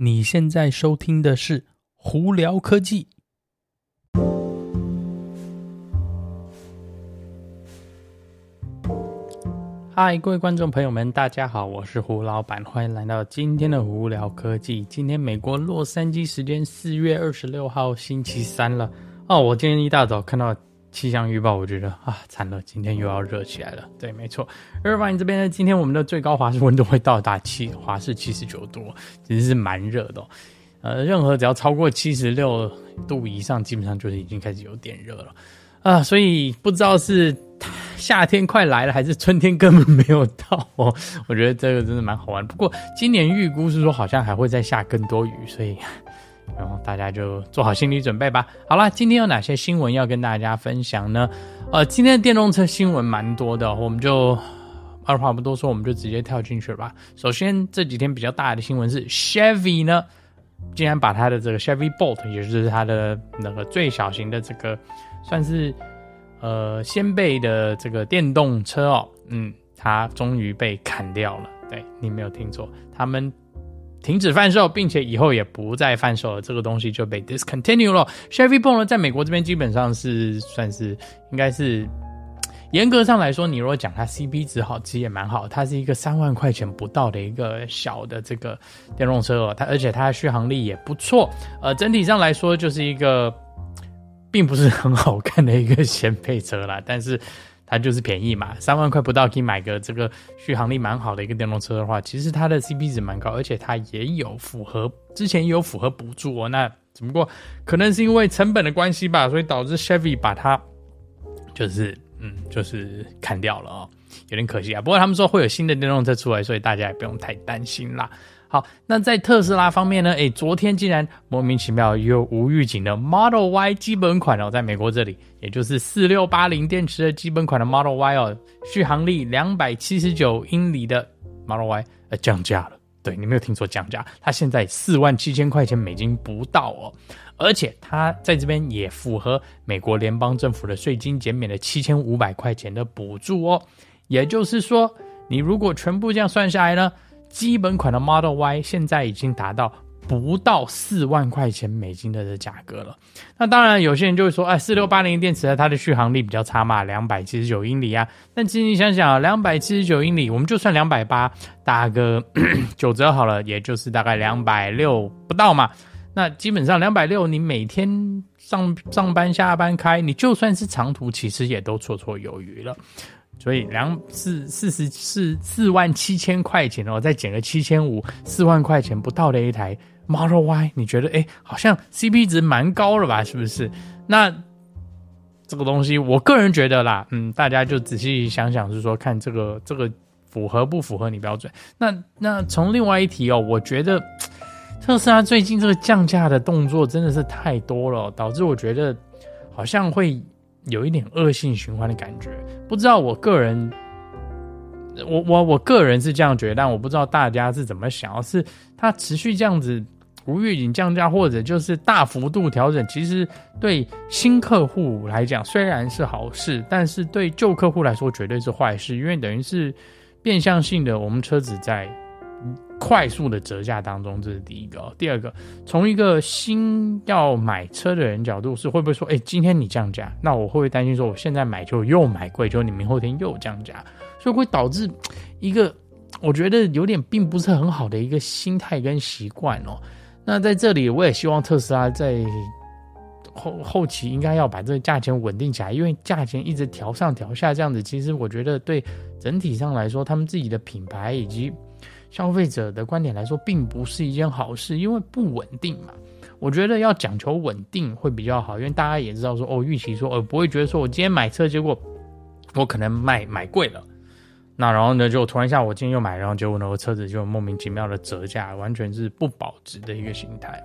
你现在收听的是《胡聊科技》。嗨，各位观众朋友们，大家好，我是胡老板，欢迎来到今天的《胡聊科技》。今天美国洛杉矶时间四月二十六号星期三了哦。我今天一大早看到气象预报，我觉得啊，惨了，今天又要热起来了。对，没错。二八，这边呢，今天我们的最高华氏温度会到达七华氏七十九度，其实是蛮热的哦。呃，任何只要超过七十六度以上，基本上就是已经开始有点热了啊。所以不知道是。夏天快来了，还是春天根本没有到哦？我觉得这个真的蛮好玩。不过今年预估是说好像还会再下更多雨，所以然后大家就做好心理准备吧。好啦，今天有哪些新闻要跟大家分享呢？呃，今天的电动车新闻蛮多的，我们就二话不多说，我们就直接跳进去吧。首先这几天比较大的新闻是 Chevy 呢，竟然把它的这个 Chevy Bolt，也就是它的那个最小型的这个算是。呃，先辈的这个电动车哦，嗯，它终于被砍掉了。对，你没有听错，他们停止贩售，并且以后也不再贩售了。这个东西就被 discontinue 了。Chevy Bolt 呢，在美国这边基本上是算是应该是严格上来说，你如果讲它 CP 值好，其实也蛮好。它是一个三万块钱不到的一个小的这个电动车哦，它而且它的续航力也不错。呃，整体上来说就是一个。并不是很好看的一个 掀配车啦，但是它就是便宜嘛，三万块不到可以买个这个续航力蛮好的一个电动车的话，其实它的 CP 值蛮高，而且它也有符合之前也有符合补助哦。那只不过可能是因为成本的关系吧，所以导致 Chevy 把它就是嗯就是砍掉了哦，有点可惜啊。不过他们说会有新的电动车出来，所以大家也不用太担心啦。好，那在特斯拉方面呢？诶，昨天竟然莫名其妙又无预警的 Model Y 基本款哦，在美国这里，也就是四六八零电池的基本款的 Model Y 哦，续航力两百七十九英里的 Model Y 呃降价了。对，你没有听错，降价，它现在四万七千块钱美金不到哦，而且它在这边也符合美国联邦政府的税金减免的七千五百块钱的补助哦。也就是说，你如果全部这样算下来呢？基本款的 Model Y 现在已经达到不到四万块钱美金的这价格了。那当然，有些人就会说：“哎，四六八零电池它的续航力比较差嘛，两百七十九英里啊。”但其实你想想，两百七十九英里，我们就算两百八打个 九折好了，也就是大概两百六不到嘛。那基本上两百六，你每天上上班下班开，你就算是长途，其实也都绰绰有余了。所以两四四十四四万七千块钱哦，再减个七千五，四万块钱不到的一台 Model Y，你觉得诶，好像 CP 值蛮高了吧？是不是？那这个东西，我个人觉得啦，嗯，大家就仔细想想，是说看这个这个符合不符合你标准？那那从另外一题哦，我觉得特斯拉最近这个降价的动作真的是太多了，导致我觉得好像会。有一点恶性循环的感觉，不知道我个人，我我我个人是这样觉得，但我不知道大家是怎么想。是它持续这样子无预警降价，或者就是大幅度调整，其实对新客户来讲虽然是好事，但是对旧客户来说绝对是坏事，因为等于是变相性的我们车子在。快速的折价当中，这是第一个。第二个，从一个新要买车的人角度，是会不会说，哎，今天你降价，那我会不会担心说，我现在买就又买贵，就你明后天又降价，所以会导致一个我觉得有点并不是很好的一个心态跟习惯哦。那在这里，我也希望特斯拉在后后期应该要把这个价钱稳定起来，因为价钱一直调上调下这样子，其实我觉得对整体上来说，他们自己的品牌以及消费者的观点来说，并不是一件好事，因为不稳定嘛。我觉得要讲求稳定会比较好，因为大家也知道说，哦，预期说，哦，不会觉得说我今天买车，结果我可能卖买贵了，那然后呢，就突然一下我今天又买，然后结果呢，我车子就莫名其妙的折价，完全是不保值的一个形态。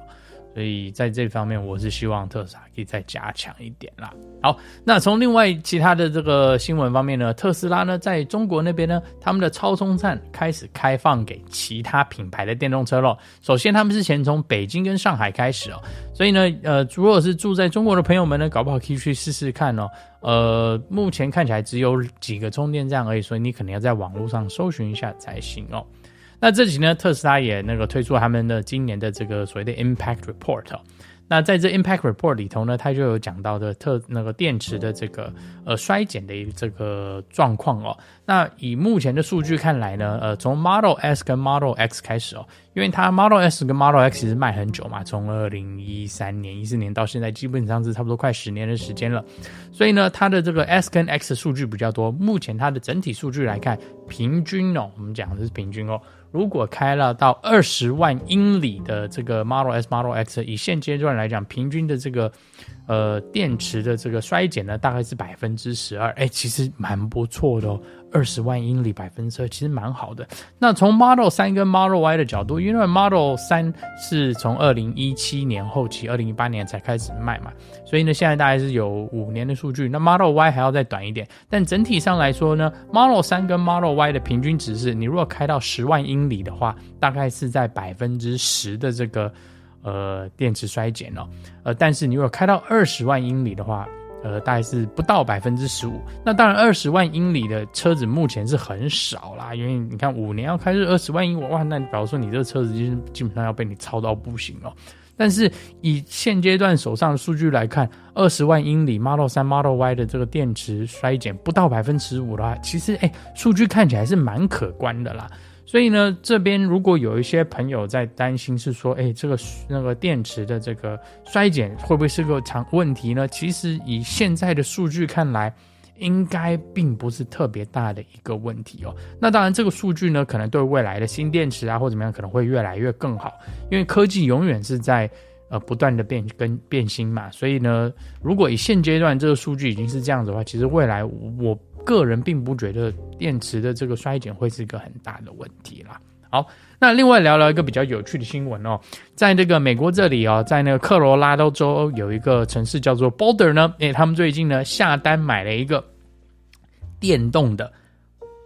所以在这方面，我是希望特斯拉可以再加强一点啦。好，那从另外其他的这个新闻方面呢，特斯拉呢在中国那边呢，他们的超充站开始开放给其他品牌的电动车咯。首先，他们是先从北京跟上海开始哦，所以呢，呃，如果是住在中国的朋友们呢，搞不好可以去试试看哦。呃，目前看起来只有几个充电站而已，所以你可能要在网络上搜寻一下才行哦。那这期呢，特斯拉也那个推出他们的今年的这个所谓的 Impact Report。那在这 Impact Report 里头呢，它就有讲到的特那个电池的这个呃衰减的一个这个状况哦。那以目前的数据看来呢，呃，从 Model S 跟 Model X 开始哦，因为它 Model S 跟 Model X 其实卖很久嘛，从二零一三年、一四年到现在，基本上是差不多快十年的时间了。所以呢，它的这个 S 跟 X 数据比较多。目前它的整体数据来看，平均哦，我们讲的是平均哦。如果开了到二十万英里的这个 Model S、Model X，以现阶段来来讲，平均的这个呃电池的这个衰减呢，大概是百分之十二，哎，其实蛮不错的哦。二十万英里百分之二，其实蛮好的。那从 Model 三跟 Model Y 的角度，因为 Model 三是从二零一七年后期，二零一八年才开始卖嘛，所以呢，现在大概是有五年的数据。那 Model Y 还要再短一点，但整体上来说呢，Model 三跟 Model Y 的平均值是，你如果开到十万英里的话，大概是在百分之十的这个呃电池衰减哦。呃，但是你如果开到二十万英里的话，呃，大概是不到百分之十五。那当然，二十万英里的车子目前是很少啦，因为你看五年要开是二十万英里，哇，那比如说你这个车子就是基本上要被你超到不行哦。但是以现阶段手上的数据来看，二十万英里 Model 三、Model Y 的这个电池衰减不到百分之十五的话，其实哎，数据看起来是蛮可观的啦。所以呢，这边如果有一些朋友在担心，是说，哎，这个那个电池的这个衰减会不会是个长问题呢？其实以现在的数据看来，应该并不是特别大的一个问题哦。那当然，这个数据呢，可能对未来的新电池啊或怎么样，可能会越来越更好，因为科技永远是在呃不断的变更变新嘛。所以呢，如果以现阶段这个数据已经是这样子的话，其实未来我。个人并不觉得电池的这个衰减会是一个很大的问题啦。好，那另外聊聊一个比较有趣的新闻哦，在这个美国这里哦，在那个科罗拉多州有一个城市叫做 Boulder 呢，诶，他们最近呢下单买了一个电动的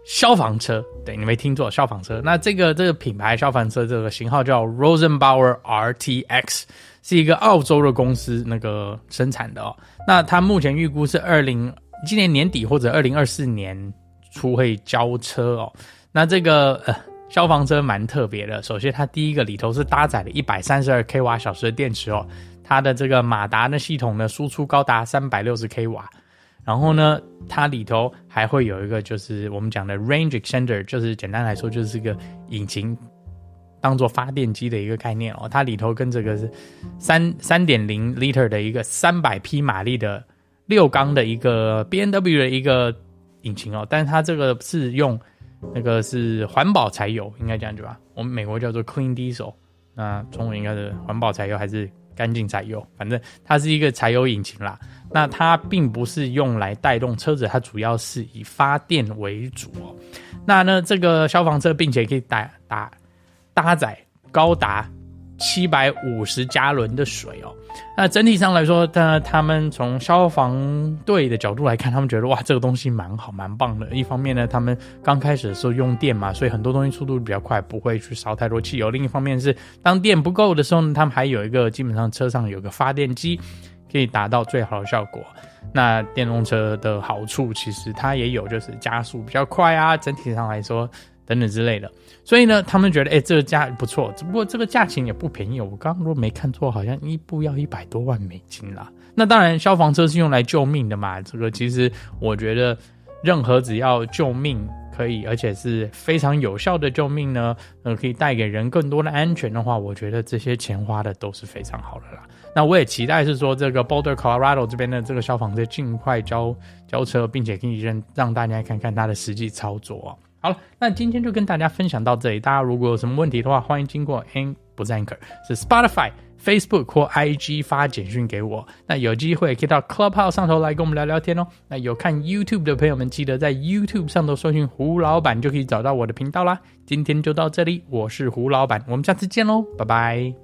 消防车。对，你没听错，消防车。那这个这个品牌消防车这个型号叫 Rosenbauer RTX，是一个澳洲的公司那个生产的哦。那它目前预估是二零。今年年底或者二零二四年初会交车哦。那这个呃消防车蛮特别的。首先，它第一个里头是搭载了一百三十二 k 瓦小时的电池哦。它的这个马达的系统呢，输出高达三百六十 k 瓦。然后呢，它里头还会有一个就是我们讲的 range extender，就是简单来说就是个引擎当做发电机的一个概念哦。它里头跟这个是三三点零 liter 的一个三百匹马力的。六缸的一个 B N W 的一个引擎哦，但是它这个是用那个是环保柴油，应该这样子吧？我们美国叫做 Clean Diesel，那中文应该是环保柴油还是干净柴油？反正它是一个柴油引擎啦。那它并不是用来带动车子，它主要是以发电为主哦。那呢，这个消防车并且可以打打搭载高达七百五十加仑的水哦。那整体上来说，他他们从消防队的角度来看，他们觉得哇，这个东西蛮好，蛮棒的。一方面呢，他们刚开始的时候用电嘛，所以很多东西速度比较快，不会去烧太多汽油。另一方面是，当电不够的时候呢，他们还有一个基本上车上有个发电机，可以达到最好的效果。那电动车的好处其实它也有，就是加速比较快啊。整体上来说。等等之类的，所以呢，他们觉得，哎，这个价不错，只不过这个价钱也不便宜。我刚刚如果没看错，好像一部要一百多万美金啦。那当然，消防车是用来救命的嘛。这个其实我觉得，任何只要救命可以，而且是非常有效的救命呢，呃，可以带给人更多的安全的话，我觉得这些钱花的都是非常好的啦。那我也期待是说，这个 Boulder Colorado 这边的这个消防车尽快交交车，并且可以让让大家看看它的实际操作。好了，那今天就跟大家分享到这里。大家如果有什么问题的话，欢迎经过 An 不是 Anchor，是 Spotify、Facebook 或 IG 发简讯给我。那有机会可以到 Clubhouse 上头来跟我们聊聊天哦。那有看 YouTube 的朋友们，记得在 YouTube 上头搜寻胡老板，就可以找到我的频道啦。今天就到这里，我是胡老板，我们下次见喽，拜拜。